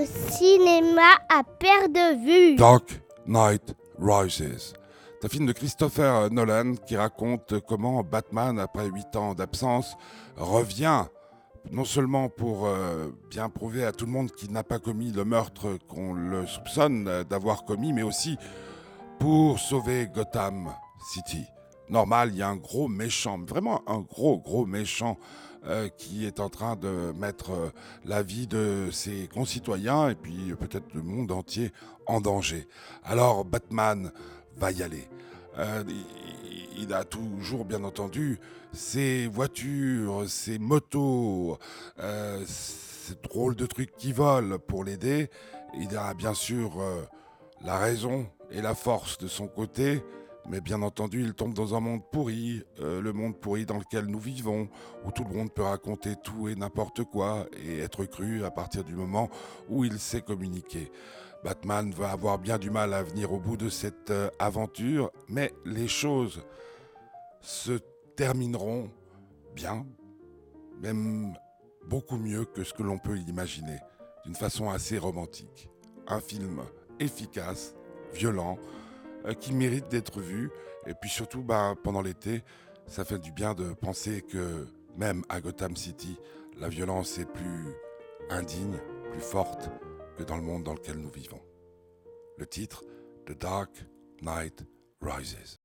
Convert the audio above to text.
le cinéma à perte de vue. Dark Knight Rises. C'est un film de Christopher Nolan qui raconte comment Batman, après huit ans d'absence, revient non seulement pour euh, bien prouver à tout le monde qu'il n'a pas commis le meurtre qu'on le soupçonne d'avoir commis, mais aussi pour sauver Gotham City. Normal, il y a un gros méchant, vraiment un gros, gros méchant euh, qui est en train de mettre euh, la vie de ses concitoyens et puis peut-être le monde entier en danger. Alors Batman va y aller. Euh, il a toujours, bien entendu, ses voitures, ses motos, ces drôles de trucs qui volent pour l'aider. Il a bien sûr la raison et la force de son côté, mais bien entendu, il tombe dans un monde pourri, euh, le monde pourri dans lequel nous vivons, où tout le monde peut raconter tout et n'importe quoi et être cru à partir du moment où il sait communiquer. Batman va avoir bien du mal à venir au bout de cette euh, aventure, mais les choses se termineront bien, même beaucoup mieux que ce que l'on peut imaginer, d'une façon assez romantique. Un film efficace, violent, qui mérite d'être vu. Et puis surtout, bah, pendant l'été, ça fait du bien de penser que même à Gotham City, la violence est plus indigne, plus forte que dans le monde dans lequel nous vivons. Le titre, The Dark Knight Rises.